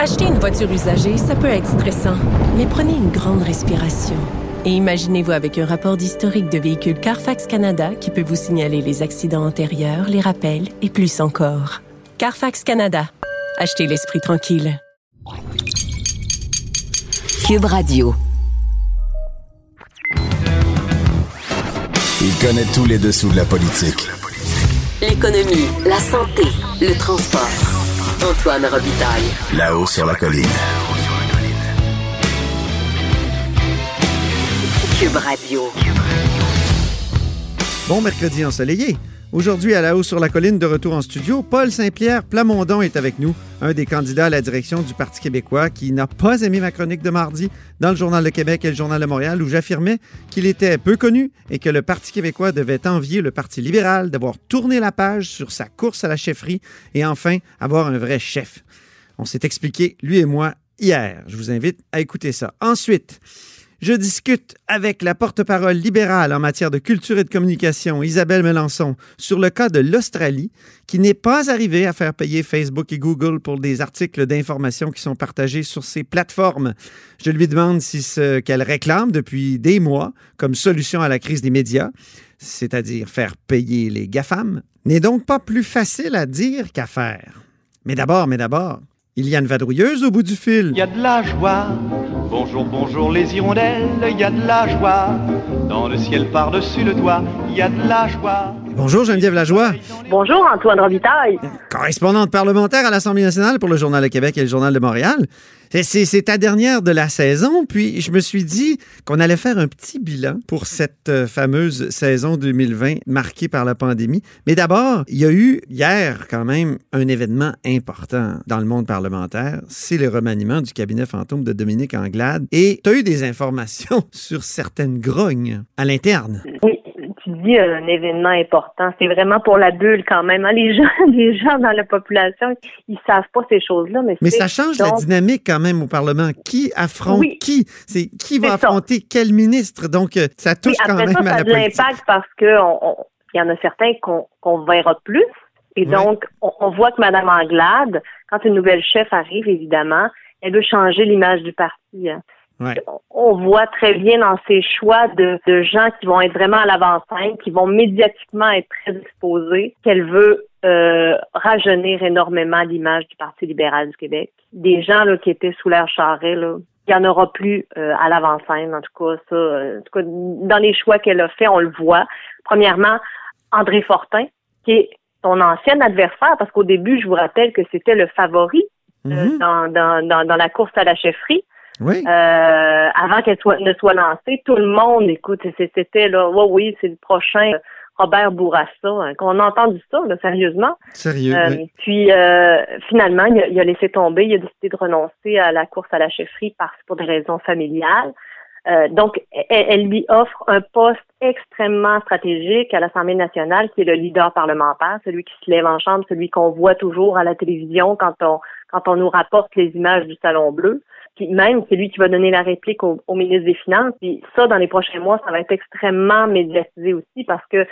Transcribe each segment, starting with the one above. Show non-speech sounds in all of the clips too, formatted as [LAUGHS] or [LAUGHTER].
Acheter une voiture usagée, ça peut être stressant, mais prenez une grande respiration. Et imaginez-vous avec un rapport d'historique de véhicule Carfax Canada qui peut vous signaler les accidents antérieurs, les rappels et plus encore. Carfax Canada. Achetez l'esprit tranquille. Cube Radio. Il connaît tous les dessous de la politique. L'économie, la santé, le transport. Antoine Robitaille. Là-haut sur la colline. Cube Radio. Bon mercredi ensoleillé. Aujourd'hui, à la haut sur la colline, de retour en studio, Paul Saint-Pierre Plamondon est avec nous, un des candidats à la direction du Parti québécois qui n'a pas aimé ma chronique de mardi dans le Journal de Québec et le Journal de Montréal où j'affirmais qu'il était peu connu et que le Parti québécois devait envier le Parti libéral d'avoir tourné la page sur sa course à la chefferie et enfin avoir un vrai chef. On s'est expliqué, lui et moi, hier. Je vous invite à écouter ça. Ensuite, je discute avec la porte-parole libérale en matière de culture et de communication, Isabelle Melançon, sur le cas de l'Australie, qui n'est pas arrivée à faire payer Facebook et Google pour des articles d'information qui sont partagés sur ses plateformes. Je lui demande si ce qu'elle réclame depuis des mois comme solution à la crise des médias, c'est-à-dire faire payer les GAFAM, n'est donc pas plus facile à dire qu'à faire. Mais d'abord, mais d'abord, il y a une vadrouilleuse au bout du fil. Il y a de la joie. Bonjour, bonjour les hirondelles, il y a de la joie. Dans le ciel par-dessus le toit, il y a de la joie. Bonjour Geneviève Lajoie, Bonjour Antoine Robitaille. correspondante parlementaire à l'Assemblée nationale pour le Journal de Québec et le Journal de Montréal. C'est- ta dernière de la saison, puis je me suis dit qu'on allait faire un petit bilan pour cette euh, fameuse saison 2020 marquée par la pandémie. Mais d'abord, il y a eu hier quand même un événement important dans le monde parlementaire, c'est le remaniement du cabinet fantôme de Dominique Anglade. Et tu as eu des informations [LAUGHS] sur certaines grognes à l'interne. Oui, tu dis un événement important. C'est vraiment pour la bulle quand même. hein. Les [LAUGHS] gens, les gens dans la population, ils savent pas ces choses-là, mais, ça change la dynamique quand même au Parlement. Qui affronte Oui. qui? C'est qui va ça. affronter quel ministre? Donc, euh, ça touche oui, quand même ça, à ça la a de l'impact parce que on- on- il y en a certains qu'on qu'on verra plus. Et Oui. donc, on, on voit que Mme Anglade, quand une nouvelle chef arrive, évidemment, elle veut changer l'image du parti. hein. Ouais. on voit très bien dans ses choix de, de gens qui vont être vraiment à l'avant-scène, qui vont médiatiquement être très exposés, qu'elle veut euh, rajeunir énormément l'image du Parti libéral du Québec. Des gens là, qui étaient sous l'air charret, là, il n'y en aura plus euh, à l'avant-scène, en tout cas, ça. euh, en tout cas, dans les choix qu'elle a fait, on le voit. Premièrement, André Fortin, qui est son ancien adversaire, parce qu'au début, je vous rappelle que c'était le favori euh, Mhm. dans, dans, dans, dans la course à la chefferie. Oui. Euh, avant qu'elle soit ne soit lancée, tout le monde, écoute, c'était là, ouais, oui, c'est le prochain euh, Robert Bourassa, hein, qu'on a entendu ça, là, sérieusement. Sérieux. Euh, oui. Puis euh, finalement, il a, il a laissé tomber, il a décidé de renoncer à la course à la chefferie parce pour des raisons familiales. Euh, donc, elle, elle lui offre un poste extrêmement stratégique à l'Assemblée nationale, qui est le leader parlementaire, celui qui se lève en chambre, celui qu'on voit toujours à la télévision quand on quand on nous rapporte les images du Salon Bleu. Puis même, c'est lui qui va donner la réplique au, au ministre des Finances. Puis ça, dans les prochains mois, ça va être extrêmement médiatisé aussi parce que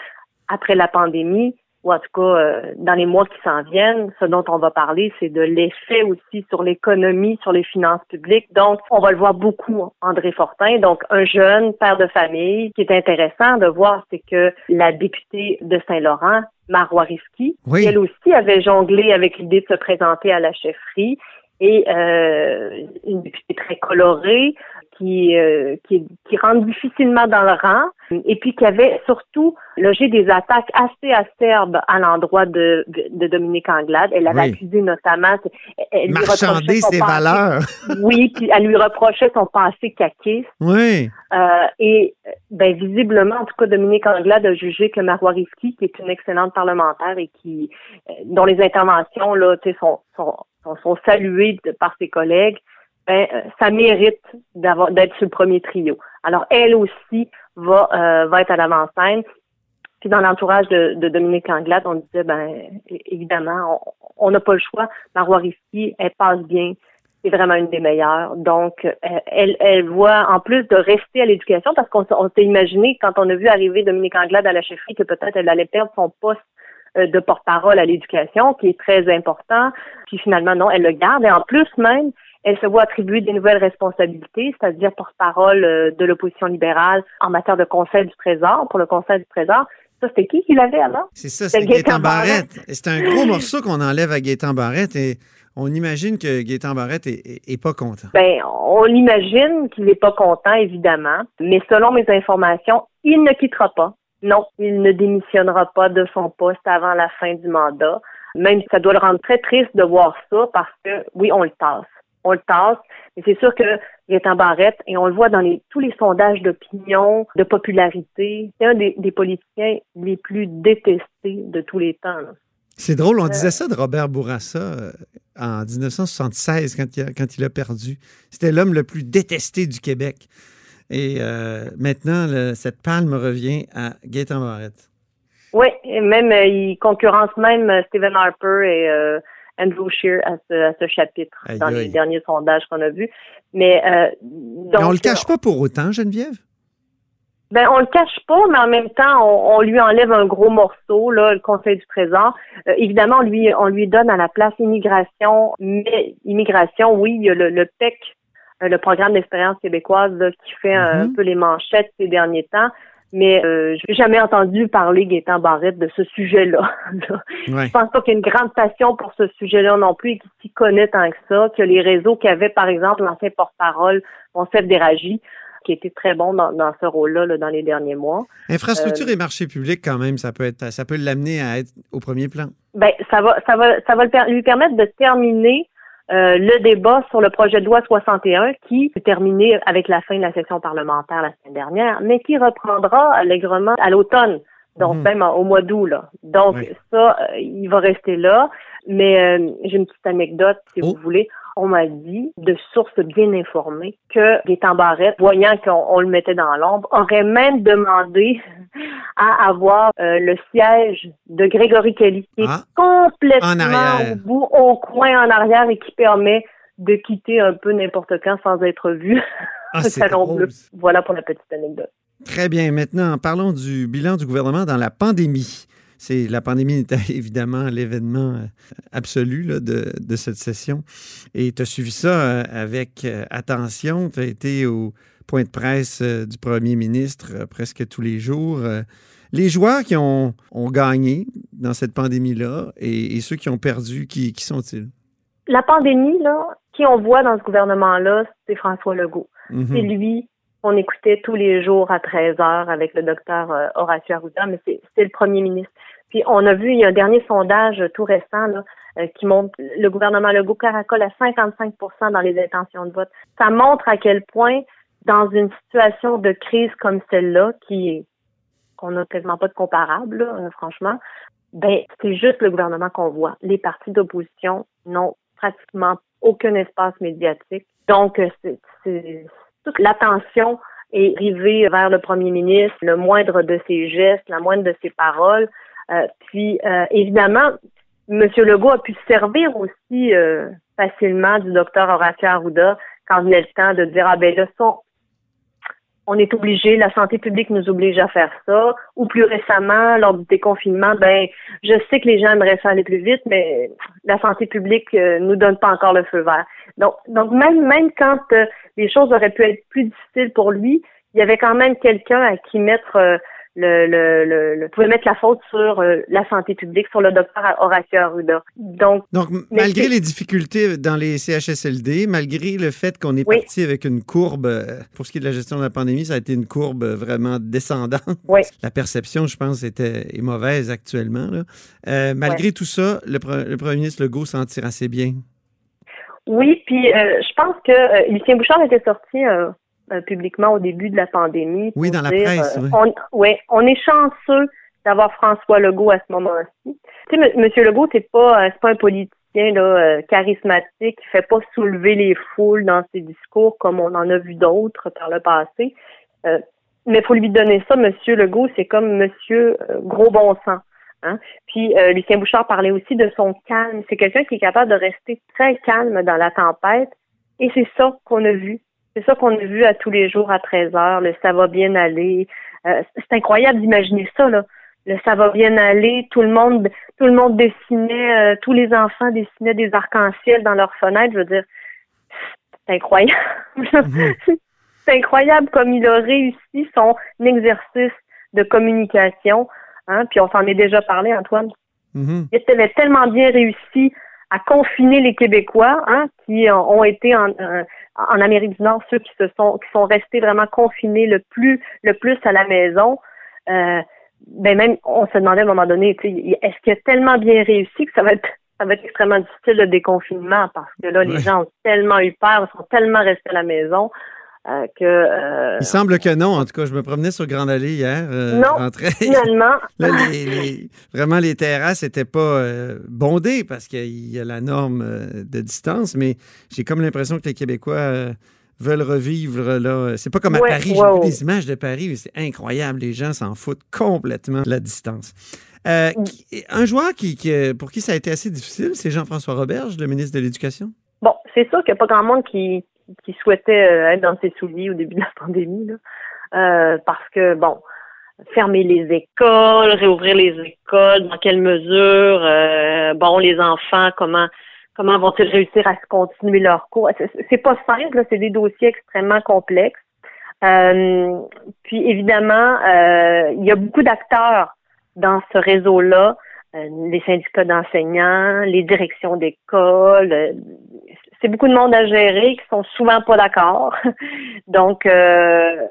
après la pandémie, ou en tout cas euh, dans les mois qui s'en viennent, ce dont on va parler, c'est de l'effet aussi sur l'économie, sur les finances publiques. Donc, on va le voir beaucoup, André Fortin, donc un jeune père de famille. Ce qui est intéressant de voir, c'est que la députée de Saint-Laurent, Marois Risky, Oui. elle aussi avait jonglé avec l'idée de se présenter à la chefferie et euh, une députée très colorée qui, euh, qui, qui rentre difficilement dans le rang et puis qui avait surtout logé des attaques assez acerbes à l'endroit de, de Dominique Anglade. Elle avait Oui. accusé notamment... Elle lui reprochait Marchander ses valeurs. [LAUGHS] Oui, puis elle lui reprochait son passé caquiste. oui. Euh, et ben visiblement, en tout cas, Dominique Anglade a jugé que Marois qui est une excellente parlementaire et qui dont les interventions là, sont, sont, sont, de- par ses collègues, ben, euh, ça mérite d'être sur le premier trio. Alors, elle aussi va, euh, être à l'avant-scène. Puis dans l'entourage de, Dominique Anglade, on disait, ben évidemment, on- n'a pas le choix. Marois Risky, elle passe bien. C'est vraiment une des meilleures. Donc, euh, elle, elle voit, en plus de rester à l'éducation, parce qu'on s'est imaginé, quand on a vu arriver Dominique Anglade à la chefferie, que peut-être elle allait perdre son poste de porte-parole à l'éducation, qui est très important. Puis finalement, non, elle le garde. Et en plus même, elle se voit attribuer des nouvelles responsabilités, c'est-à-dire porte-parole euh, de l'opposition libérale en matière de Conseil du Trésor, pour le Conseil du Trésor. Ça, c'était qui qui l'avait avant? C'est ça, c'est Gaétan Barrette. C'est un gros morceau qu'on enlève à Gaétan Barrette et on imagine que Gaétan Barrette est, pas content. Ben, on imagine qu'il n'est pas content, évidemment, mais selon mes informations, il ne quittera pas. Non, il ne démissionnera pas de son poste avant la fin du mandat. Même ça doit le rendre très triste de voir ça parce que, oui, on le tasse. On le tasse, mais c'est sûr que Gaétan Barrette, et on le voit dans les, tous les sondages d'opinion, de popularité, c'est un des, politiciens les plus détestés de tous les temps. C'est drôle, on disait ça de Robert Bourassa euh, en 1976 quand il a, quand il a perdu. C'était l'homme le plus détesté du Québec. Et euh, maintenant, cette palme revient à Gaétan Barrette. Oui, et même euh, il concurrence même Stephen Harper et Andrew Scheer à ce, chapitre dans les derniers sondages qu'on a vus. Mais, donc, on le cache pas pour autant, Geneviève? Ben, on le cache pas, mais en même temps, on, lui enlève un gros morceau, là, le Conseil du Trésor. Euh, évidemment, on lui, on lui donne à la place immigration, mais immigration, oui, il y a le, PEC, euh, le programme d'expérience québécoise, qui fait un mhm. peu les manchettes ces derniers temps. Mais euh, je n'ai jamais entendu parler Gaétan Barrette de ce sujet-là. [LAUGHS] Je pense pas qu'il y ait une grande passion pour ce sujet-là non plus et qu'il s'y connaît tant que ça, que les réseaux qu'avait, par exemple, l'ancien porte-parole, Monsef Déragi, qui était très bon dans, ce rôle-là dans les derniers mois. Infrastructure euh, et marché public, quand même, ça peut être, ça peut l'amener à être au premier plan. Ben, ça va, ça va, ça va lui permettre de terminer euh, le débat sur le projet de loi 61 qui est terminé avec la fin de la session parlementaire la semaine dernière, mais qui reprendra allègrement à l'automne, donc mhm. même au mois d'août. Donc ça, euh, il va rester là. Mais j'ai une petite anecdote, si vous oh. voulez on m'a dit, de sources bien informées, que Gaétan Barrette, voyant qu'on le mettait dans l'ombre, aurait même demandé [LAUGHS] à avoir euh, le siège de Grégory Kelly, qui est ah. complètement au bout, au coin en arrière et qui permet de quitter un peu n'importe quand sans être vu. [LAUGHS] Ah, voilà pour la petite anecdote. Très bien. Maintenant, parlons du bilan du gouvernement dans la pandémie. C'est la pandémie était [LAUGHS] évidemment l'événement euh, absolu de, cette session. Et tu as suivi ça euh, avec euh, attention. Tu as été au point de presse du premier ministre presque tous les jours. Les joueurs qui ont, gagné dans cette pandémie-là et, ceux qui ont perdu, qui, sont-ils? La pandémie, là, qui on voit dans ce gouvernement-là, c'est François Legault. Mm-hmm. C'est lui qu'on écoutait tous les jours à 13 heures avec le docteur Horacio Arruda, mais c'est le premier ministre. Puis on a vu, il y a un dernier sondage tout récent là, euh, qui montre le gouvernement Legault caracole à 55% dans les intentions de vote. Ça montre à quel point, dans une situation de crise comme celle-là, qui qu'on n'a quasiment pas de comparable, euh, franchement, ben c'est juste le gouvernement qu'on voit. Les partis d'opposition n'ont pratiquement aucun espace médiatique. Donc, euh, c'est toute l'attention est rivée vers le premier ministre, le moindre de ses gestes, la moindre de ses paroles. Euh, puis, euh, évidemment, M. Legault a pu se servir aussi euh, facilement du docteur Horacio Arruda quand venait le temps de dire, ah ben là, ça, on est obligé, la santé publique nous oblige à faire ça. Ou plus récemment, lors du déconfinement, ben, je sais que les gens aimeraient ça aller plus vite, mais la santé publique euh, nous donne pas encore le feu vert. Donc, donc même, même quand les choses auraient pu être plus difficiles pour lui, il y avait quand même quelqu'un à qui mettre le, le, le, pouvait mettre la faute sur euh, la santé publique, sur le docteur Horacio Arruda. Donc, Donc malgré les difficultés dans les CHSLD, malgré le fait qu'on est parti avec une courbe, euh, pour ce qui est de la gestion de la pandémie, ça a été une courbe vraiment descendante. Oui. [LAUGHS] La perception, je pense, était est mauvaise actuellement. Là. Euh, malgré tout ça, le, le, premier ministre Legault s'en tire assez bien. Oui, puis je pense que Lucien Bouchard était sorti euh, publiquement au début de la pandémie. Oui, dans la presse. Euh, oui. On, ouais, on est chanceux d'avoir François Legault à ce moment-ci. Tu sais, M. Legault, c'est pas, euh, c'est pas un politicien là, charismatique qui fait pas soulever les foules dans ses discours comme on en a vu d'autres par le passé. mais il faut lui donner ça, M. Legault, c'est comme M. gros bon sens. Hein? Puis Lucien Bouchard parlait aussi de son calme. C'est quelqu'un qui est capable de rester très calme dans la tempête. Et c'est ça qu'on a vu c'est ça qu'on a vu à tous les jours à 13 heures, le ça va bien aller. Euh, c'est incroyable d'imaginer ça, là. Le ça va bien aller, tout le monde, tout le monde dessinait, euh, tous les enfants dessinaient des arcs-en-ciel dans leurs fenêtres. Je veux dire, c'est incroyable. [LAUGHS] C'est incroyable comme il a réussi son exercice de communication. Hein, puis on s'en est déjà parlé, Antoine. Mhm. Il avait tellement bien réussi à confiner les Québécois, hein, qui ont été en, euh, en Amérique du Nord, ceux qui se sont qui sont restés vraiment confinés le plus le plus à la maison. Euh, ben même on se demandait à un moment donné, est-ce qu'il a tellement bien réussi que ça va être ça va être extrêmement difficile le déconfinement parce que là, les gens ont tellement eu peur, ils sont tellement restés à la maison. Euh, que, euh, Il semble que non. En tout cas, je me promenais sur Grande Allée hier. Euh, non, [LAUGHS] finalement. vraiment, les terrasses n'étaient pas bondées parce qu'il y a la norme de distance, mais j'ai comme l'impression que les Québécois veulent revivre là. C'est pas comme à Paris. J'ai vu des images de Paris, mais c'est incroyable. Les gens s'en foutent complètement de la distance. un joueur qui, pour qui ça a été assez difficile, c'est Jean-François Roberge, le ministre de l'Éducation. Bon, c'est sûr qu'il n'y a pas grand monde qui, qui souhaitait euh, être dans ses souliers au début de la [LAUGHS] pandémie, là, euh, parce que, bon, fermer les écoles, réouvrir les écoles, dans quelle mesure, euh, bon, les enfants, comment comment vont-ils réussir à se continuer leur cours? C'est pas simple, c'est des dossiers extrêmement complexes. puis évidemment, il y a beaucoup d'acteurs dans ce réseau-là, les syndicats d'enseignants, les directions d'école, c'est beaucoup de monde à gérer qui sont souvent pas d'accord. [LAUGHS] Donc, euh,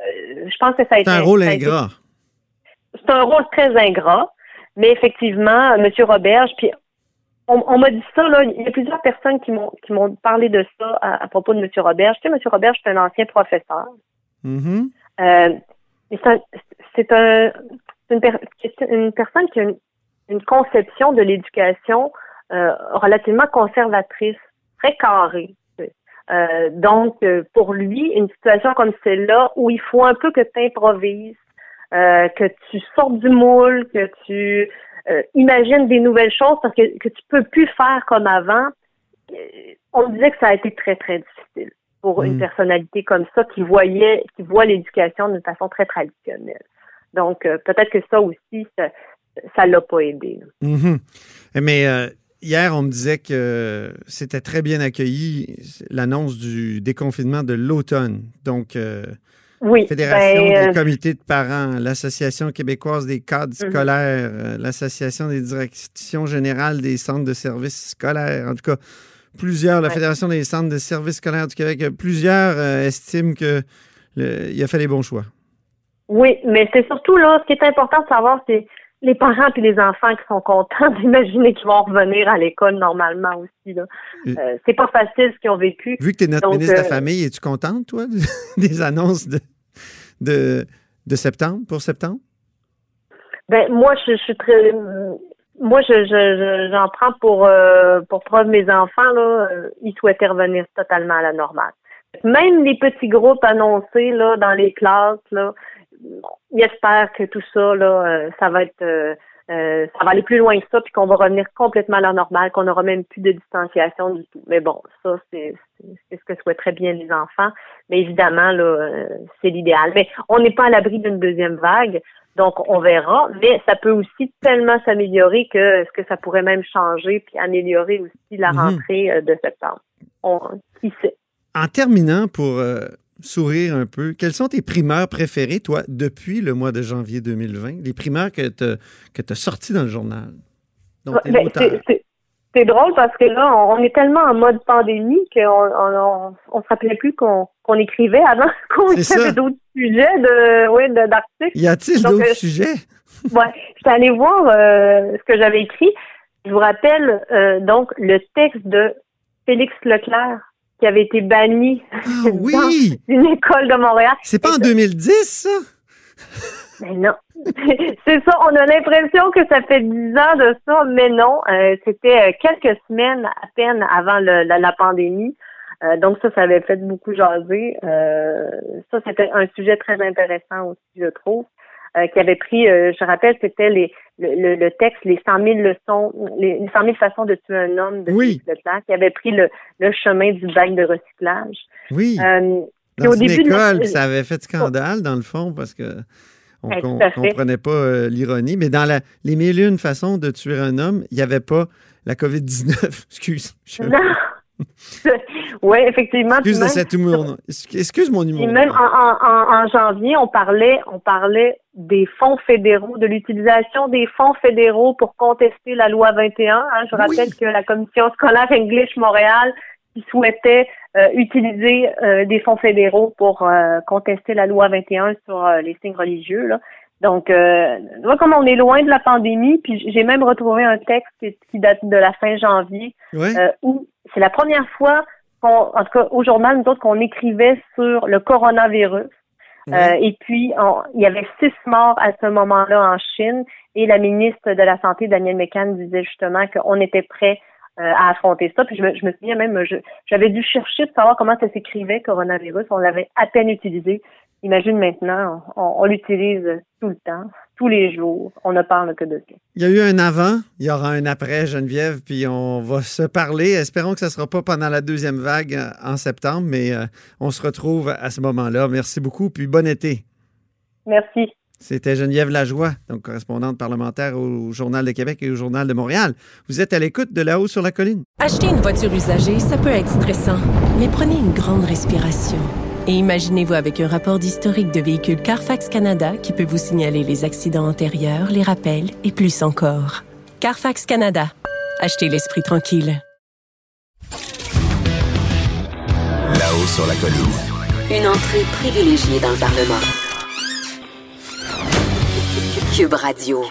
je pense que ça a été... C'est un rôle ingrat. C'est un rôle très ingrat, mais effectivement, M. Roberge, puis on, m'a dit ça, là, il y a plusieurs personnes qui m'ont qui m'ont parlé de ça à, propos de M. Roberge. Tu sais, M. Roberge, c'est un ancien professeur. Mm-hmm. Euh, c'est un, une, une, personne qui a une, conception de l'éducation euh, relativement conservatrice très carré. Euh, donc, euh, pour lui, une situation comme celle-là, où il faut un peu que tu improvises, euh, que tu sortes du moule, que tu imagines des nouvelles choses parce que, que tu peux plus faire comme avant, on disait que ça a été très, très difficile pour une mm. personnalité comme ça qui voyait, qui voit l'éducation d'une façon très traditionnelle. Donc, peut-être que ça aussi, ça l'a pas aidé. Mm-hmm. Mais Hier, on me disait que c'était très bien accueilli l'annonce du déconfinement de l'automne. Donc, euh, oui, Fédération ben, des euh, comités de parents, l'Association québécoise des cadres mhm. scolaires, euh, l'Association des directions générales des centres de services scolaires, en tout cas, plusieurs, la Fédération des centres de services scolaires du Québec, plusieurs estiment qu'il a fait les bons choix. Oui, mais c'est surtout là, ce qui est important de savoir, c'est les parents et les enfants qui sont contents [LAUGHS] d'imaginer qu'ils vont revenir à l'école normalement aussi. Euh, c'est pas facile ce qu'ils ont vécu. Vu que tu es notre ministre de la euh, Famille, es-tu contente, toi, [LAUGHS] des annonces de, de, de, septembre, pour septembre? Ben, moi, je, suis très. Moi, je, j'en prends pour, euh, pour preuve mes enfants, là, ils souhaitaient revenir totalement à la normale. Même les petits groupes annoncés là, dans les classes, là, j'espère que tout ça, là, euh, ça va être euh, euh, ça va aller plus loin que ça, puis qu'on va revenir complètement à la normale, qu'on n'aura même plus de distanciation du tout. Mais bon, ça, c'est ce que souhaiteraient bien les enfants. Mais évidemment, là, c'est l'idéal. Mais on n'est pas à l'abri d'une deuxième vague, donc on verra. Mais ça peut aussi tellement s'améliorer que ce que ça pourrait même changer puis améliorer aussi la mhm. rentrée de septembre. On, qui sait? En terminant, pour sourire un peu. Quelles sont tes primeurs préférées, toi, depuis le mois de janvier 2020? Les primeurs que tu as sorties dans le journal? Ben, c'est drôle parce que là, on est tellement en mode pandémie qu'on on, on, se rappelait plus qu'on écrivait avant [LAUGHS] qu'on avait d'autres sujets de oui, d'articles. Y a-t-il d'autres euh, sujets? [LAUGHS] ouais, j'étais allée voir euh, ce que j'avais écrit. Je vous rappelle euh, donc le texte de Félix Leclerc qui avait été banni ah, [LAUGHS] oui. d'une école de Montréal. C'est pas en 2010, ça? Mais non. [LAUGHS] c'est ça, on a l'impression que ça fait dix ans de ça, mais non. Euh, c'était euh, quelques semaines à peine avant la, pandémie. Euh, donc ça, ça avait fait beaucoup jaser. ça, c'était un sujet très intéressant aussi, je trouve. Euh, qui avait pris, euh, je rappelle, c'était les le, le, texte Les 100 000 leçons, les 100 000 façons de tuer un homme de oui. Leclerc, qui avait pris le, le chemin du bac de recyclage. Oui. Euh, dans au une début école, ça avait fait scandale, dans le fond, parce que on à fait. comprenait pas euh, l'ironie. Mais dans la, les mille et une façons de tuer un homme, il n'y avait pas la COVID-19. [LAUGHS] Excuse. je- Non. [LAUGHS] oui, effectivement. Excuse de même- cet humour. Excuse mon même en, en- en- en janvier, on parlait, on parlait des fonds fédéraux, de l'utilisation des fonds fédéraux pour contester la loi 21. hein. Je rappelle que la commission scolaire English Montréal qui souhaitait euh, utiliser euh, des fonds fédéraux pour euh, contester la loi 21 sur les signes religieux. Là. Donc, euh, comme on est loin de la pandémie, puis j'ai même retrouvé un texte qui, date de la fin janvier euh, où c'est la première fois qu'on, en tout cas au journal, nous autres, qu'on écrivait sur le coronavirus. Euh, et puis, on- il y avait six morts à ce moment-là en Chine. Et la ministre de la Santé, Danielle McCann, disait justement qu'on était prêt euh, à affronter ça. Puis je me, je me souviens même, je- j'avais dû chercher de savoir comment ça s'écrivait, coronavirus. On l'avait à peine utilisé. Imagine maintenant, on, on l'utilise tout le temps, tous les jours. On ne parle que de ça. Il y a eu un avant, il y aura un après, Geneviève, puis on va se parler. Espérons que ce ne sera pas pendant la deuxième vague euh, en septembre, mais euh, on se retrouve à ce moment-là. Merci beaucoup, puis bon été. Merci. C'était Geneviève Lajoie, donc correspondante parlementaire au Journal de Québec et au Journal de Montréal. Vous êtes à l'écoute de là-haut sur la colline. Acheter une voiture usagée, ça peut être stressant, mais prenez une grande respiration. Et imaginez-vous avec un rapport d'historique de véhicule Carfax Canada qui peut vous signaler les accidents antérieurs, les rappels et plus encore. Carfax Canada. Achetez l'esprit tranquille. Là-haut sur la colline. Une entrée privilégiée dans le Parlement. Cube Radio.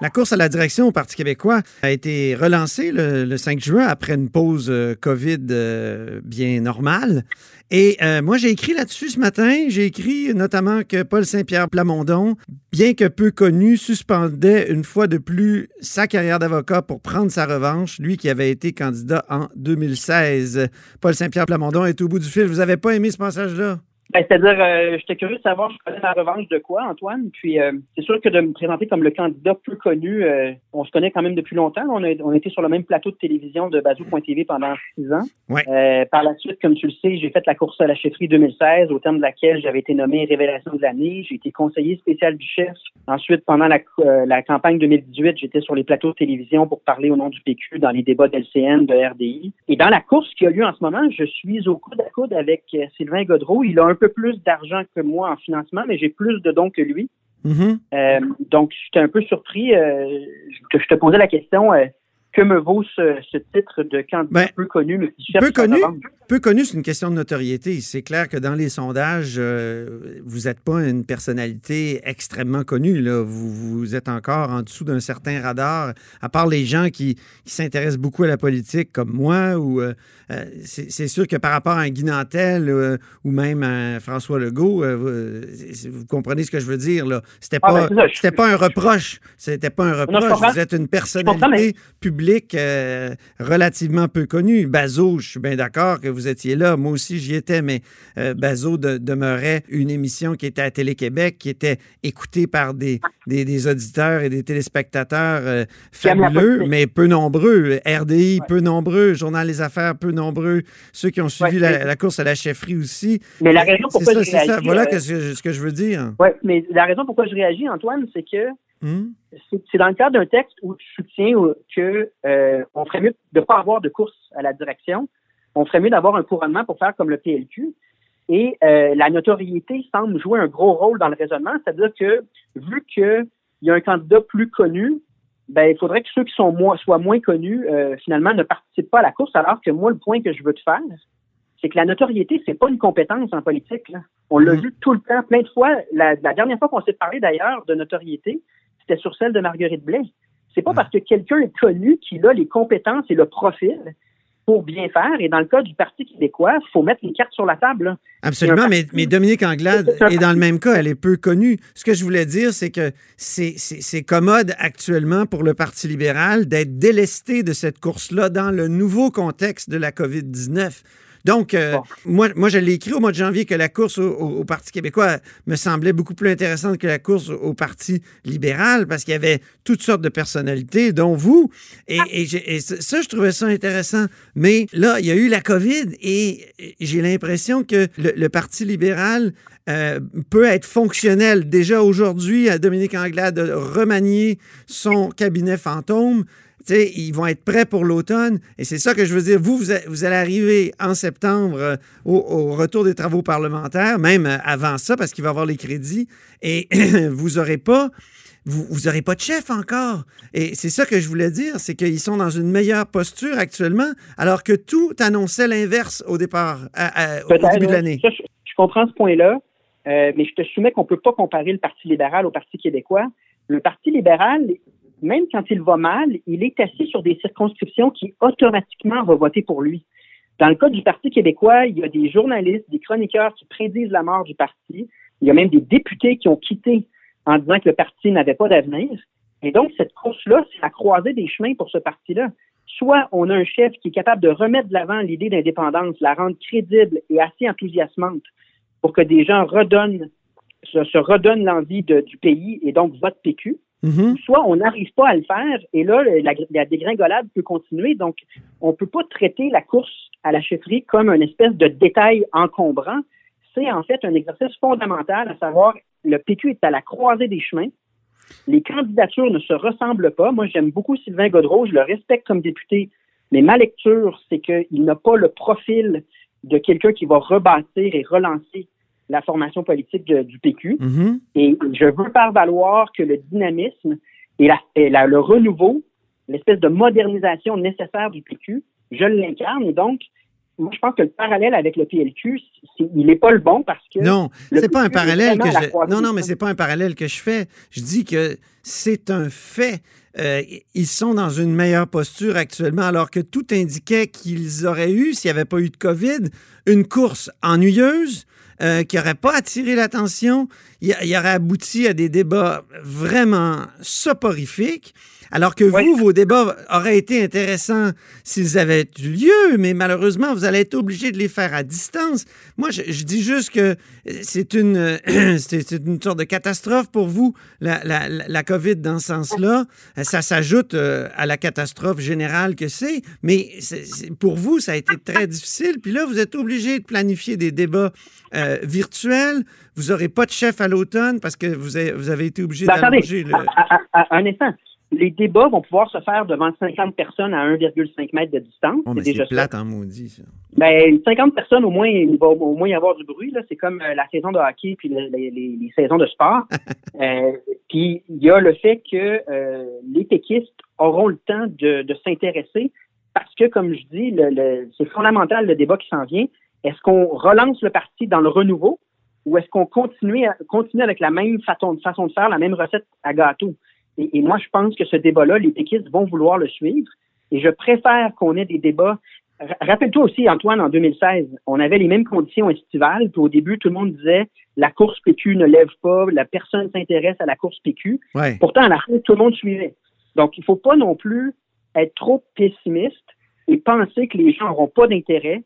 La course à la direction au Parti québécois a été relancée le, le 5 juin après une pause euh, COVID euh, bien normale. Et euh, moi, j'ai écrit là-dessus ce matin. J'ai écrit notamment que Paul Saint-Pierre Plamondon, bien que peu connu, suspendait une fois de plus sa carrière d'avocat pour prendre sa revanche, lui qui avait été candidat en 2016. Paul Saint-Pierre Plamondon est au bout du fil. Vous n'avez pas aimé ce passage-là? Ben, C'est-à-dire, euh, j'étais curieux de savoir, je connais la revanche de quoi, Antoine? Puis, euh, c'est sûr que de me présenter comme le candidat peu connu, euh, on se connaît quand même depuis longtemps. On a, on a été sur le même plateau de télévision de Bazou.tv pendant six ans. Ouais. Euh, par la suite, comme tu le sais, j'ai fait la course à la chefferie 2016, au terme de laquelle j'avais été nommé Révélation de l'année. J'ai été conseiller spécial du chef. Ensuite, pendant la, euh, la campagne 2018, j'étais sur les plateaux de télévision pour parler au nom du PQ dans les débats d'LCN, de RDI. Et dans la course qui a lieu en ce moment, je suis au coude coude avec euh, Sylvain Godreau. Il a un peu plus d'argent que moi en financement, mais j'ai plus de dons que lui. Mhm. Euh, donc, j'étais un peu surpris euh, je te posais la question euh, que me vaut ce, ce titre de candidat Ben, peu connu, mais qui cherche peu connu, peu connu, c'est une question de notoriété. C'est clair que dans les sondages, euh, vous n'êtes pas une personnalité extrêmement connue. Là. Vous, vous êtes encore en dessous d'un certain radar, à part les gens qui, qui s'intéressent beaucoup à la politique comme moi. Ou euh, euh, c'est sûr que par rapport à un Guy Nantel euh, ou même à François Legault, vous, comprenez ce que je veux dire. là. C'était Ah, pas, ben, ça, je- pas un reproche. C'était pas un reproche. vous êtes une personnalité public euh, relativement peu connu. Bazo, je suis bien d'accord que vous étiez là. Moi aussi, j'y étais, mais euh, de- demeurait une émission qui était à Télé-Québec, qui était écoutée par des, des, des auditeurs et des téléspectateurs euh, fabuleux, mais peu nombreux. RDI, peu nombreux. Journal Les Affaires, peu nombreux. Ceux qui ont suivi Ouais, la, course à la chefferie aussi. Mais la raison C'est pourquoi ça, je ça. réagis, Voilà euh, que ce, que je veux dire. Ouais, mais la raison pourquoi je réagis, Antoine, c'est que Hmm? c'est dans le cadre d'un texte où je soutiens que euh, on ferait mieux de ne pas avoir de course à la direction. On ferait mieux d'avoir un couronnement pour faire comme le PLQ. Et euh, la notoriété semble jouer un gros rôle dans le raisonnement, c'est-à-dire que vu qu'il y a un candidat plus connu, ben il faudrait que ceux qui sont moins soient moins connus euh, finalement ne participent pas à la course. Alors que moi, le point que je veux te faire, c'est que la notoriété, c'est pas une compétence en politique. Là. On l'a Mhm. vu tout le temps, plein de fois. La, la dernière fois qu'on s'est parlé d'ailleurs de notoriété, c'était sur celle de Marguerite Blais. C'est pas Ouais. parce que quelqu'un est connu qu'il a les compétences et le profil pour bien faire. Et dans le cas du Parti québécois, il faut mettre les cartes sur la table. là. Absolument, mais, Dominique Anglade C'est un est dans le même cas, elle est peu connue. Ce que je voulais dire, c'est que c'est commode actuellement pour le Parti libéral d'être délesté de cette course-là dans le nouveau contexte de la COVID-19. Donc, euh, Bon. moi, moi, je l'ai écrit au mois de janvier que la course au, au- au Parti québécois me semblait beaucoup plus intéressante que la course au, au Parti libéral parce qu'il y avait toutes sortes de personnalités, dont vous. Et, et ça, je trouvais ça intéressant. Mais là, il y a eu la COVID et j'ai l'impression que le, le Parti libéral euh, peut être fonctionnel. Déjà aujourd'hui, à Dominique Anglade de remanier son cabinet fantôme. Ils vont être prêts pour l'automne. Et c'est ça que je veux dire. Vous, vous, a- vous allez arriver en septembre euh, au, au retour des travaux parlementaires, même euh, avant ça, parce qu'il va y avoir les crédits. Et [CLEARS THROAT] vous n'aurez pas. Vous pas de chef encore. Et c'est ça que je voulais dire, c'est qu'ils sont dans une meilleure posture actuellement, alors que tout annonçait l'inverse au départ, à- à- au début de l'année. Je, je comprends ce point-là, euh, mais je te soumets qu'on peut pas comparer le Parti libéral au Parti québécois. Le Parti libéral, même quand il va mal, il est assis sur des circonscriptions qui automatiquement vont voter pour lui. Dans le cas du Parti québécois, il y a des journalistes, des chroniqueurs qui prédisent la mort du parti. Il y a même des députés qui ont quitté en disant que le parti n'avait pas d'avenir. Et donc, cette course-là, c'est la croisée des chemins pour ce parti-là. Soit on a un chef qui est capable de remettre de l'avant l'idée d'indépendance, la rendre crédible et assez enthousiasmante pour que des gens se, redonnent l'envie du pays et donc votent PQ. Mhm. Soit on n'arrive pas à le faire et là, la, la dégringolade peut continuer. Donc, on ne peut pas traiter la course à la chefferie comme une espèce de détail encombrant. C'est en fait un exercice fondamental, à savoir le PQ est à la croisée des chemins. Les candidatures ne se ressemblent pas. Moi, j'aime beaucoup Sylvain Godreau, je le respecte comme député, mais ma lecture, c'est qu'il n'a pas le profil de quelqu'un qui va rebâtir et relancer la formation politique de- du PQ. Mhm. Et je veux faire valoir que le dynamisme et, la- et la- le renouveau, l'espèce de modernisation nécessaire du PQ, je l'incarne. Et donc, moi, je pense que le parallèle avec le PLQ, il n'est pas le bon parce que Non, c'est pas un parallèle que je. Non, non, mais c'est pas un parallèle que je fais. Je dis que c'est un fait. Euh, ils sont dans une meilleure posture actuellement, alors que tout indiquait qu'ils auraient eu, s'il n'y avait pas eu de COVID, une course ennuyeuse. Euh, qui n'aurait pas attiré l'attention, il, il aurait abouti à des débats vraiment soporifiques, alors que vous, vos débats auraient été intéressants s'ils avaient eu lieu, mais malheureusement, vous allez être obligé de les faire à distance. Moi, je, je dis juste que euh, c'est une, [CLEARS THROAT] euh, c'est une sorte de catastrophe pour vous, la, la, la- COVID dans ce sens-là. Euh, Ça s'ajoute euh, à la catastrophe générale que c'est, mais pour vous, ça a été très difficile. Puis là, vous êtes obligé de planifier des débats euh, virtuels. Vous n'aurez pas de chef à l'automne parce que vous avez, vous avez été obligé Ben, d'allonger le... à- à- à- un instant. Les débats vont pouvoir se faire devant 50 personnes à 1,5 mètre de distance. Oh, c'est déjà plate en maudit, ça. Ben, 50 personnes, au moins, il va au moins y avoir du bruit. C'est comme euh, la saison de hockey puis le- les, les- les saisons de sport. [LAUGHS] Euh, puis il y a le fait que euh, les péquistes auront le temps de, de s'intéresser parce que, comme je dis, le, le- c'est fondamental le débat qui s'en vient. Est-ce qu'on relance le parti dans le renouveau ou est-ce qu'on continue, à- continue avec la même façon, façon de faire, la même recette à gâteau? Et, et moi, je pense que ce débat-là, les péquistes vont vouloir le suivre. Et je préfère qu'on ait des débats. Ra- Rappelle-toi aussi, Antoine, en 2016, on avait les mêmes conditions estivales. Puis au début, tout le monde disait la course PQ ne lève pas, la personne s'intéresse à la course PQ. Ouais. Pourtant, à la fin, tout le monde suivait. Donc, il ne faut pas non plus être trop pessimiste et penser que les gens n'auront pas d'intérêt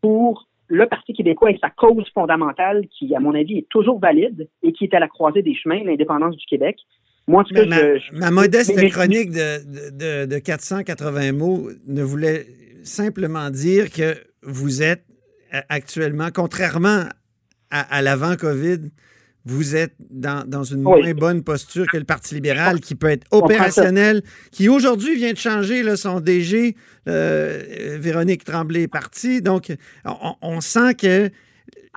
pour le Parti québécois et sa cause fondamentale qui, à mon avis, est toujours valide et qui est à la croisée des chemins, l'indépendance du Québec. Moi, en tout cas, ma, je- je- ma modeste mais- chronique de, de, de 480 mots ne voulait simplement dire que vous êtes euh, actuellement, contrairement à, à l'avant-COVID, vous êtes dans, dans une Oui. moins bonne posture que le Parti libéral qui peut être opérationnel, qui aujourd'hui vient de changer là, son DG, euh, Véronique Tremblay est partie. Donc, on, on sent que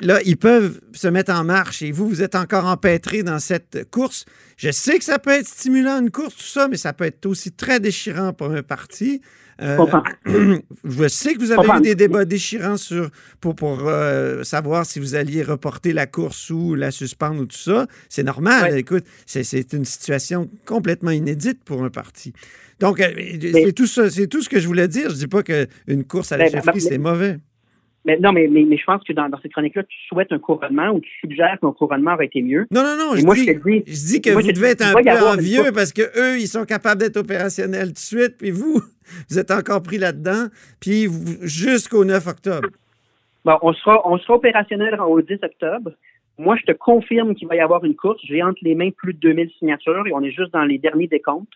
là, ils peuvent se mettre en marche et vous, vous êtes encore empêtré dans cette course. Je sais que ça peut être stimulant une course, tout ça, mais ça peut être aussi très déchirant pour un parti. Euh, [CLEARS THROAT] Je sais que vous avez eu des débats déchirants sur, pour, pour euh, savoir si vous alliez reporter la course ou la suspendre ou tout ça. C'est normal. Ouais. Écoute, c'est- une situation complètement inédite pour un parti. Donc, euh, c'est tout, ça- c'est tout ce que je voulais dire. Je dis pas qu'une course à la Ben, chefferie, ben, c'est mauvais. Mais non, mais, mais, mais je pense que dans, dans cette chronique-là, tu souhaites un couronnement ou tu suggères qu'un couronnement aurait été mieux. Non, non, non. Je, moi, dis, je dis- je dis que moi, vous devez être un peu envieux parce que eux, ils sont capables d'être opérationnels tout de suite, puis vous, [LAUGHS] vous êtes encore pris là-dedans, puis jusqu'au 9 octobre. Bon, on sera, on sera opérationnel au 10 octobre. Moi, je te confirme qu'il va y avoir une course. J'ai entre les mains plus de 2000 signatures et on est juste dans les derniers décomptes.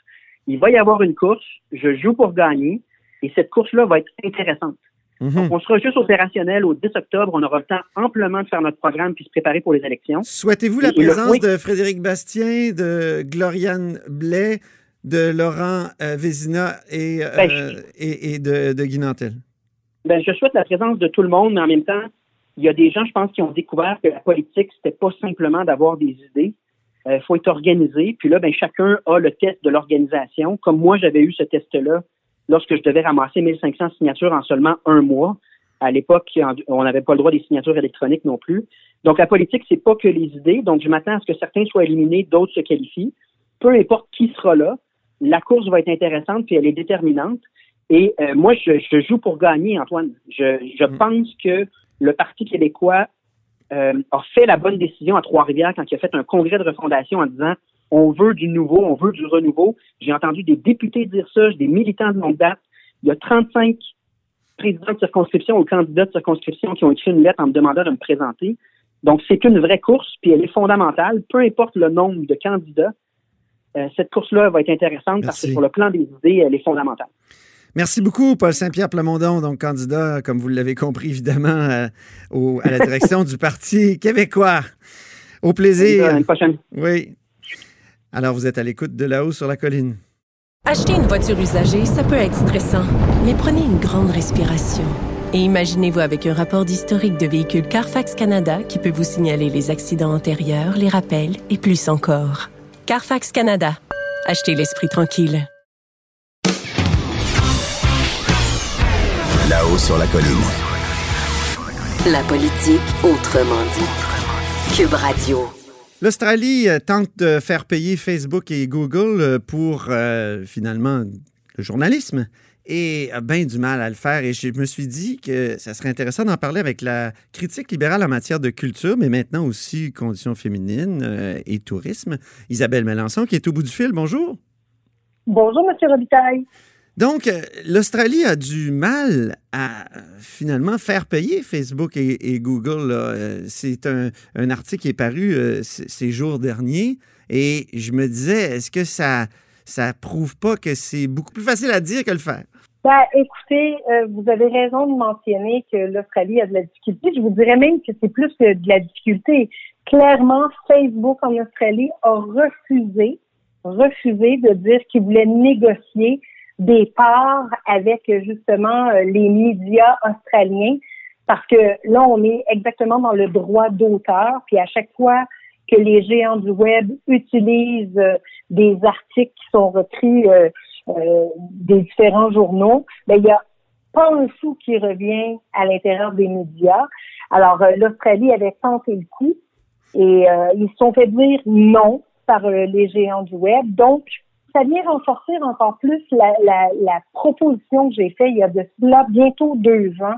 Il va y avoir une course. Je joue pour gagner et cette course-là va être intéressante. Mhm. Donc, on sera juste opérationnel au 10 octobre. On aura le temps amplement de faire notre programme puis se préparer pour les élections. Souhaitez-vous la le- présence de Frédéric Bastien, de Gloriane Blais, de Laurent euh, Vézina et, euh, Ben, je- et, et de, de Guy Nantel? Ben, je souhaite la présence de tout le monde, mais en même temps, il y a des gens, je pense, qui ont découvert que la politique, c'était pas simplement d'avoir des idées. Il faut être organisé. Puis là, ben, chacun a le test de l'organisation. Comme moi, j'avais eu ce test-là lorsque je devais ramasser 1500 signatures en seulement un mois. À l'époque, on n'avait pas le droit des signatures électroniques non plus. Donc, la politique, c'est pas que les idées. Donc, je m'attends à ce que certains soient éliminés, d'autres se qualifient. Peu importe qui sera là, la course va être intéressante puis elle est déterminante. Et euh, moi, je, je joue pour gagner, Antoine. Je, je Mm. pense que le Parti québécois euh, a fait la bonne décision à Trois-Rivières quand il a fait un congrès de refondation en disant on veut du nouveau, on veut du renouveau. J'ai entendu des députés dire ça, des militants de longue date. Il y a 35 présidents de circonscription ou candidats de circonscription qui ont écrit une lettre en me demandant de me présenter. Donc, c'est une vraie course, puis elle est fondamentale. Peu importe le nombre de candidats, euh, cette course-là va être intéressante parce que sur le plan des idées, elle est fondamentale. Merci beaucoup, Paul Saint-Pierre Plamondon, donc candidat, comme vous l'avez compris, évidemment, euh, au- à la direction du Parti québécois. Au À plaisir. une prochaine. Oui. Alors, vous êtes à l'écoute de là-haut sur la colline. Acheter une voiture usagée, ça peut être stressant, mais prenez une grande respiration. Et imaginez-vous avec un rapport d'historique de véhicule Carfax Canada qui peut vous signaler les accidents antérieurs, les rappels et plus encore. Carfax Canada. Achetez l'esprit tranquille. Là-haut sur la colline. La politique autrement dit. Cube Radio. L'Australie euh, tente de faire payer Facebook et Google euh, pour euh, finalement le journalisme et a bien du mal à le faire. Et je me suis dit que ça serait intéressant d'en parler avec la critique libérale en matière de culture, mais maintenant aussi conditions féminines et tourisme. Isabelle Melançon qui est au bout du fil. Bonjour. Bonjour, M. Robitaille. Donc, euh, l'Australie a du mal à euh, finalement faire payer Facebook et, Google. Euh, C'est un, article qui est paru ces jours derniers et je me disais, est-ce que ça ça prouve pas que c'est beaucoup plus facile à dire que le faire? Ben, écoutez, vous avez raison de mentionner que l'Australie a de la difficulté. Je vous dirais même que c'est plus que de la difficulté. Clairement, Facebook en Australie a refusé, refusé de dire qu'il voulait négocier des parts avec justement euh, les médias australiens parce que là, on est exactement dans le droit d'auteur. Puis à chaque fois que les géants du web utilisent euh, des articles qui sont repris euh, euh, des différents journaux, ben, il y a pas un sou qui revient à l'intérieur des médias. Alors, euh, l'Australie avait tenté le coup et ils se sont fait dire non par les géants du web. Donc, ça vient renforcer encore plus la, la, la proposition que j'ai faite il y a de cela bientôt deux ans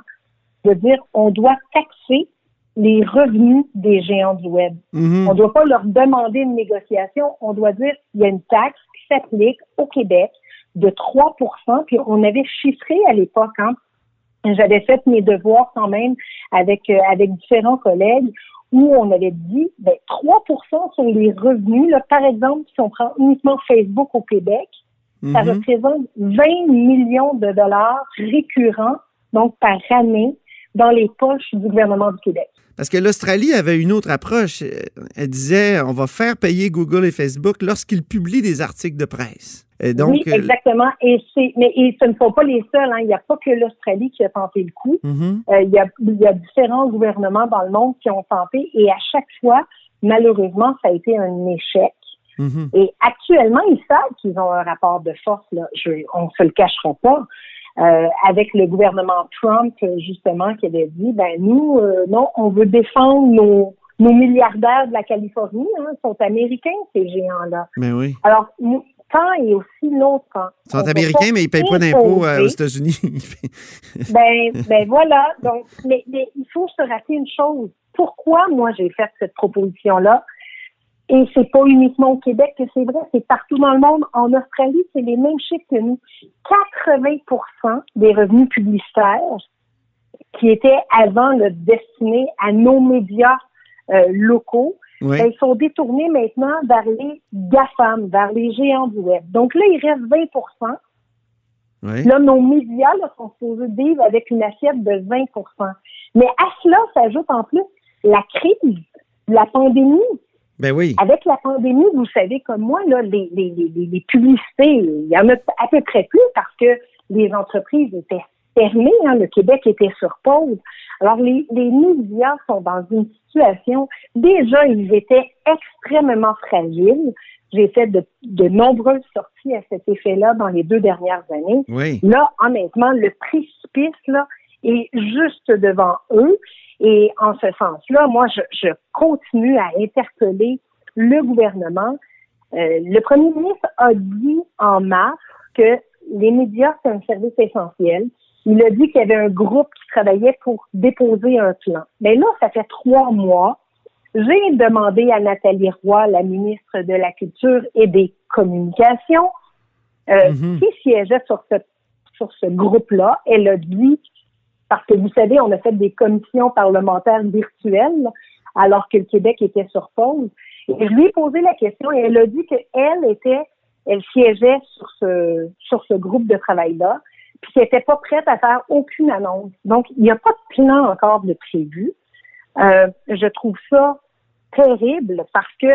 de dire on doit taxer les revenus des géants du web. Mhm. On ne doit pas leur demander une négociation, on doit dire qu'il y a une taxe qui s'applique au Québec de 3% puis on avait chiffré à l'époque, hein, j'avais fait mes devoirs quand même avec, euh, avec différents collègues où on avait dit ben, 3% sont les revenus. Là, par exemple, si on prend uniquement Facebook au Québec, ça Mhm. représente 20 millions de dollars récurrents, donc par année, dans les poches du gouvernement du Québec. Parce que l'Australie avait une autre approche. Euh, Elle disait, on va faire payer Google et Facebook lorsqu'ils publient des articles de presse. Et donc, oui, euh, exactement. Et c'est, mais et ce ne sont pas les seuls. Hein. Il n'y a pas que l'Australie qui a tenté le coup. mhm. Euh, il, y a, il y a différents gouvernements dans le monde qui ont tenté. Et à chaque fois, malheureusement, ça a été un échec. Mhm. Et actuellement, ils savent qu'ils ont un rapport de force. Là. Je, on ne se le cachera pas. Euh, avec le gouvernement Trump, justement, qui avait dit, ben nous, euh, non, on veut défendre nos, nos milliardaires de la Californie. Hein, ils sont américains, ces géants-là. Ben oui. Alors, nous, quand et aussi l'autre quand. Ils on sont américains, mais ils payent pas d'impôts euh, aux. États-Unis. [LAUGHS] [LAUGHS] Ben, ben voilà. Donc, mais, mais il faut se rappeler une chose. Pourquoi moi j'ai fait cette proposition-là? Et c'est pas uniquement au Québec que c'est vrai, c'est partout dans le monde. En Australie, c'est les mêmes chiffres que nous. 80% des revenus publicitaires qui étaient avant le destinés à nos médias euh, locaux, Oui. ben, ils sont détournés maintenant vers les GAFAM, vers les géants du web. Donc là, il reste 20 Oui. Là, nos médias là, sont supposés vivre avec une assiette de 20% Mais à cela s'ajoute en plus la crise, la pandémie. Ben oui. Avec la pandémie, vous savez comme moi, là, les, les, les, les- publicités, il y en a à peu près plus parce que les entreprises étaient fermées, hein, le Québec était sur pause. Alors, les, les médias sont dans une situation, déjà, ils étaient extrêmement fragiles. J'ai fait de, de nombreuses sorties à cet effet-là dans les deux dernières années. Oui. Là, honnêtement, le précipice là, est juste devant eux. Et en ce sens-là, moi, je, je continue à interpeller le gouvernement. Euh, le premier ministre a dit en mars que les médias, c'est un service essentiel. Il a dit qu'il y avait un groupe qui travaillait pour déposer un plan. Mais là, ça fait trois mois. J'ai demandé à Nathalie Roy, la ministre de la Culture et des Communications, euh, Mhm. qui siégeait sur ce, sur ce groupe-là. Elle a dit, parce que vous savez, on a fait des commissions parlementaires virtuelles alors que le Québec était sur pause. Et je lui ai posé la question et elle a dit qu'elle était, elle siégeait sur ce, sur ce groupe de travail-là, puis qu'elle n'était pas prête à faire aucune annonce. Donc, il n'y a pas de plan encore de prévu. Euh, je trouve ça terrible parce que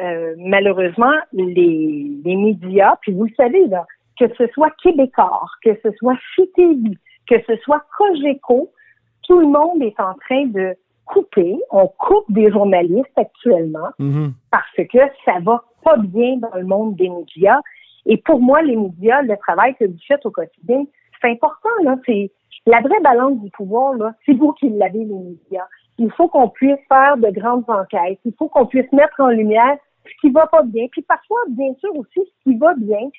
euh, malheureusement, les, les médias, puis vous le savez, là, que ce soit Québécois, que ce soit CTV, que ce soit Cogeco, tout le monde est en train de couper. On coupe des journalistes actuellement Mhm. parce que ça va pas bien dans le monde des médias. Et pour moi, les médias, le travail que vous faites au quotidien, c'est important, là. C'est la vraie balance du pouvoir, là. C'est vous qui l'avez, les médias. Il faut qu'on puisse faire de grandes enquêtes. Il faut qu'on puisse mettre en lumière ce qui va pas bien. Puis parfois, bien sûr, aussi ce qui va bien.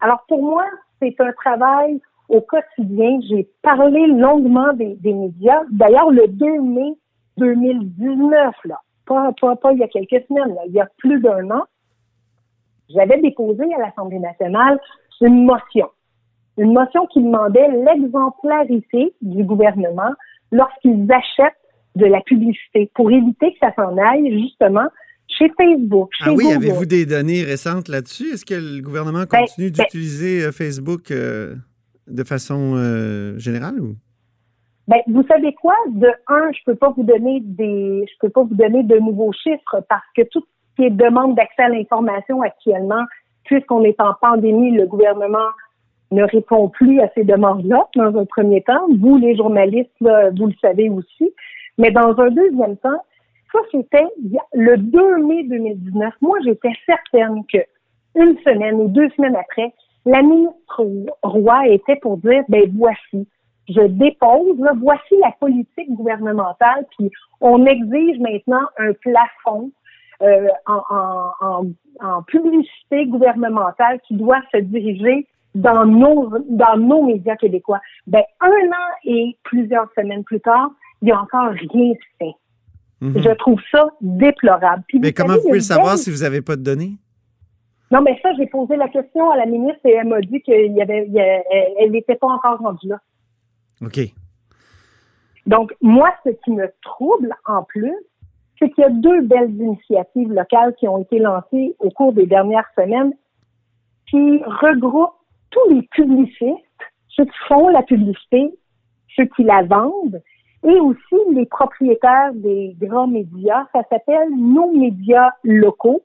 Alors, pour moi, c'est un travail au quotidien. J'ai parlé longuement des, des médias. D'ailleurs, le 2 mai 2019, là, pas, pas, pas il y a quelques semaines, là, il y a plus d'un an, j'avais déposé à l'Assemblée nationale une motion. Une motion qui demandait l'exemplarité du gouvernement lorsqu'ils achètent de la publicité pour éviter que ça s'en aille justement chez Facebook, chez Ah oui, avez-vous des données récentes là-dessus? Est-ce que le gouvernement Ben, continue ben- d'utiliser euh, Facebook euh, de façon euh, générale ou? Ben, vous savez quoi? De un, je peux pas vous donner des, je peux pas vous donner de nouveaux chiffres parce que tout ce qui est demande d'accès à l'information actuellement, puisqu'on est en pandémie, le gouvernement ne répond plus à ces demandes-là dans un premier temps. Vous, les journalistes, vous le savez aussi. Mais dans un deuxième temps, ça, c'était le 2 mai 2019. Moi, j'étais certaine que une semaine ou deux semaines après, la ministre Roy était pour dire, ben voici, je dépose, là, voici la politique gouvernementale, puis on exige maintenant un plafond euh, en, en, en, en publicité gouvernementale qui doit se diriger dans nos dans nos médias québécois. Ben un an et plusieurs semaines plus tard, il n'y a encore rien fait. Mhm. Je trouve ça déplorable. Puis Mais vous comment savez, vous pouvez le savoir si vous n'avez pas de données? Non, mais ça, j'ai posé la question à la ministre et elle m'a dit qu'il y avait, il y a- elle n'était pas encore rendue là. OK. Donc, moi, ce qui me trouble en plus, c'est qu'il y a deux belles initiatives locales qui ont été lancées au cours des dernières semaines qui regroupent tous les publicistes, ceux qui font la publicité, ceux qui la vendent, et aussi les propriétaires des grands médias. Ça s'appelle Nos médias locaux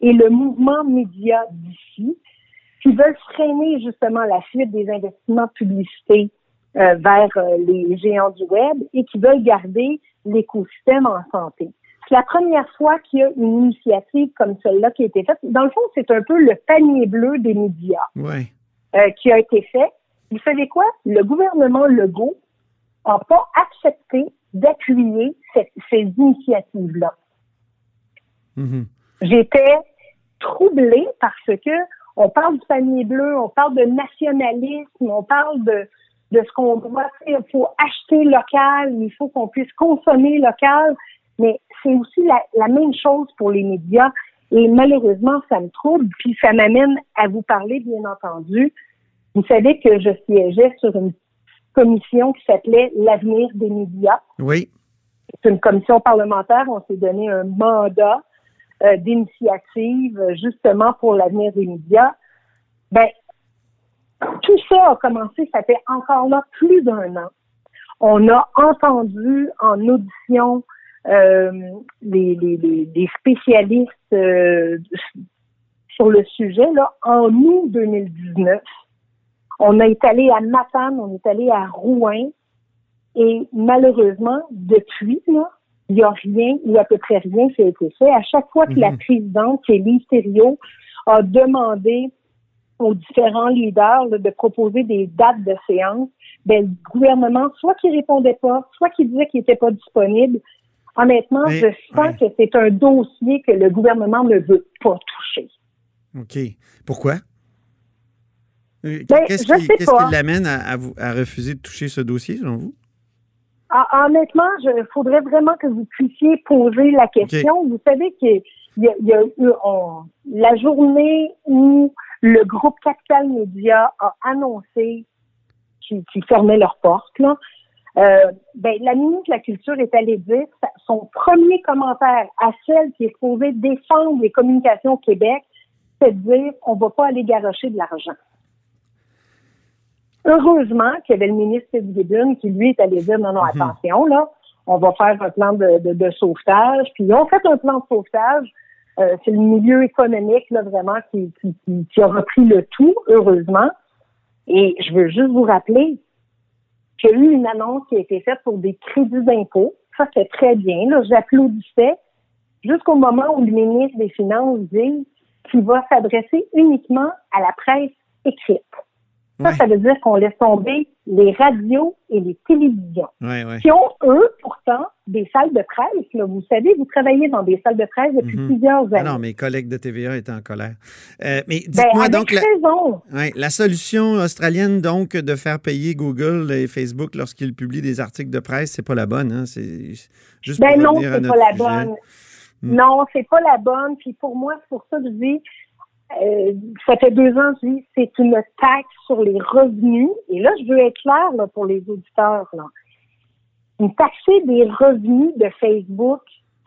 et le mouvement média d'ici, qui veulent freiner justement la fuite des investissements de publicité euh, vers euh, les géants du web et qui veulent garder l'écosystème en santé. C'est la première fois qu'il y a une initiative comme celle-là qui a été faite. Dans le fond, c'est un peu le panier bleu des médias Ouais. euh, qui a été fait. Vous savez quoi? Le gouvernement Legault n'a pas accepté d'appuyer ces initiatives-là. Mhm. J'étais troublée parce que on parle du panier bleu, on parle de nationalisme, on parle de, de ce qu'on doit faire. Il faut acheter local, il faut qu'on puisse consommer local, mais c'est aussi la, la même chose pour les médias. Et malheureusement, ça me trouble, puis ça m'amène à vous parler, bien entendu. Vous savez que je siégeais sur une commission qui s'appelait l'avenir des médias. Oui. C'est une commission parlementaire. On s'est donné un mandat euh, d'initiative justement pour l'avenir des médias. Ben, tout ça a commencé, ça fait encore là plus d'un an. On a entendu en audition euh, les, les, les, spécialistes euh, sur le sujet là, en août 2019. On est allé à Matane, on est allé à Rouen, et malheureusement, depuis, là, il n'y a rien ou à peu près rien qui a été fait. À chaque fois que la mhm. présidente, qui est Lise a demandé aux différents leaders de proposer des dates de séance, ben, le gouvernement, soit qu'il répondait pas, soit qu'il disait qu'il n'était pas disponible. Honnêtement, je sens que c'est un dossier que le gouvernement ne veut pas toucher. OK. Pourquoi? Euh, ben, qu'est-ce qui, l'amène à, à, refuser de toucher ce dossier, selon vous? Ah, honnêtement, il faudrait vraiment que vous puissiez poser la question. Vous savez qu'il y, y, a eu la journée où le groupe Capital Média a annoncé qu'ils fermaient leurs portes. Là. Euh, ben, la ministre de la Culture est allée dire son premier commentaire à celle qui est supposée défendre les communications au Québec, c'est de dire on ne va pas aller garocher de l'argent. Heureusement qu'il y avait le ministre Fitzgibbon qui, lui, est allé dire non, non, mhm. attention, là, on va faire un plan de, sauvetage. Puis ils ont fait un plan de sauvetage. Euh, c'est le milieu économique, là, vraiment, qui, qui, a repris le tout, heureusement. Et je veux juste vous rappeler qu'il y a eu une annonce qui a été faite pour des crédits d'impôt. Ça, c'est très bien. Là, j'applaudissais jusqu'au moment où le ministre des Finances dit qu'il va s'adresser uniquement à la presse écrite. Ça, ça veut dire qu'on laisse tomber les radios et les télévisions, qui ont, eux, pourtant, des salles de presse. Vous savez, vous travaillez dans des salles de presse depuis mhm. plusieurs ah années. non, mes collègues de TVA étaient en colère. Euh, mais ben, dites-moi donc... La, la solution australienne, donc, de faire payer Google et Facebook lorsqu'ils publient des articles de presse, c'est pas la bonne. Hein? C'est juste ben non, c'est pas la bonne. Hmm. Non, c'est pas la bonne. Puis pour moi, c'est pour ça que je dis, euh, ça fait deux ans, je dis, c'est une taxe sur les revenus. Et là, je veux être clair là, pour les auditeurs. Là. Une taxer des revenus de Facebook,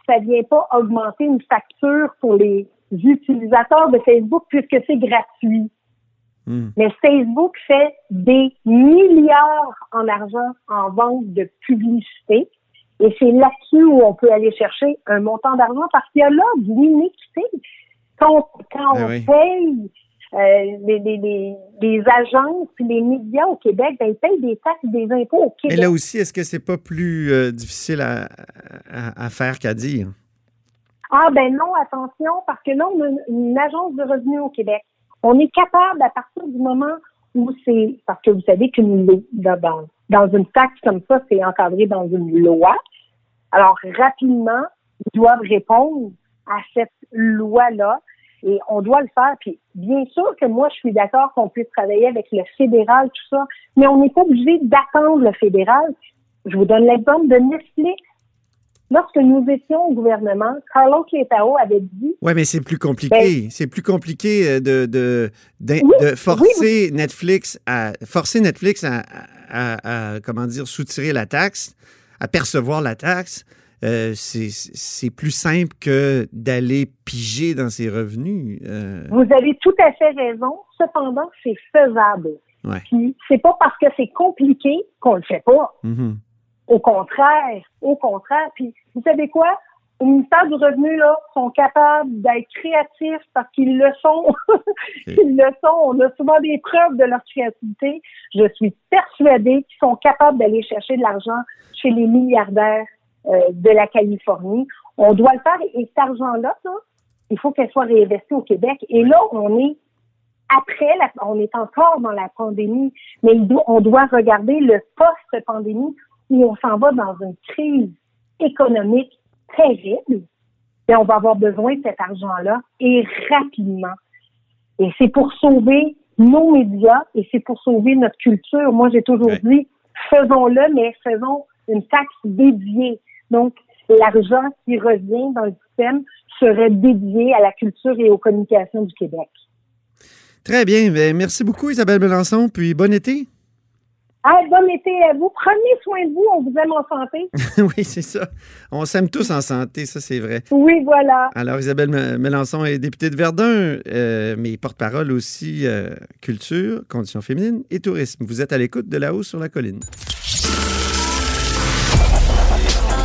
ça vient pas augmenter une facture pour les utilisateurs de Facebook puisque c'est gratuit. Hmm. Mais Facebook fait des milliards en argent en vente de publicité. Et c'est là-dessus où on peut aller chercher un montant d'argent parce qu'il y a là de l'inéquité quand, on ben paye euh, les, agences et les médias au Québec, ben, ils payent des taxes et des impôts au Québec. Mais là aussi, est-ce que c'est pas plus euh, difficile à, faire qu'à dire? Ah ben non, attention, parce que là, on a une, agence de revenus au Québec. On est capable, à partir du moment où c'est, parce que vous savez qu'une dans, dans une taxe comme ça, c'est encadré dans une loi. Alors, rapidement, ils doivent répondre à cette loi-là et on doit le faire. Puis bien sûr que moi, je suis d'accord qu'on puisse travailler avec le fédéral, tout ça, mais on n'est pas obligé d'attendre le fédéral. Je vous donne l'exemple de Netflix. Lorsque nous étions au gouvernement, Carlos Clétao avait dit. Oui, mais c'est plus compliqué. Ben, c'est plus compliqué euh, de, de, de, forcer Netflix à forcer Netflix à, à, à, comment dire soutirer la taxe, à percevoir la taxe. Euh, c'est plus simple que d'aller piger dans ses revenus. Euh. Vous avez tout à fait raison. Cependant, c'est faisable. Puis c'est pas parce que c'est compliqué qu'on le fait pas. Mm-hmm. Au contraire, au contraire. Puis vous savez quoi? Au ministère du Revenu, là, sont capables d'être créatifs parce qu'ils le sont. [LAUGHS] Ils le sont. On a souvent des preuves de leur créativité. Je suis persuadée qu'ils sont capables d'aller chercher de l'argent chez les milliardaires de la Californie. On doit le faire et cet argent-là, il faut qu'elle soit réinvestie au Québec. Et là, on est après, la, on est encore dans la pandémie, mais on doit regarder le post-pandémie où on s'en va dans une crise économique terrible et on va avoir besoin de cet argent-là et rapidement. Et c'est pour sauver nos médias et c'est pour sauver notre culture. Moi, j'ai toujours dit, faisons-le, mais faisons une taxe dédiée. Donc, l'argent qui revient dans le système serait dédié à la culture et aux communications du Québec. Très bien. Ben, merci beaucoup, Isabelle Melançon. Puis bon été. Ah, bon été à vous. Prenez soin de vous. On vous aime en santé. [LAUGHS] oui, c'est ça. On s'aime tous en santé, ça, c'est vrai. Oui, voilà. Alors, Isabelle Mélenchon est députée de Verdun, euh, mais porte-parole aussi euh, culture, conditions féminines et tourisme. Vous êtes à l'écoute de La Haut sur la colline.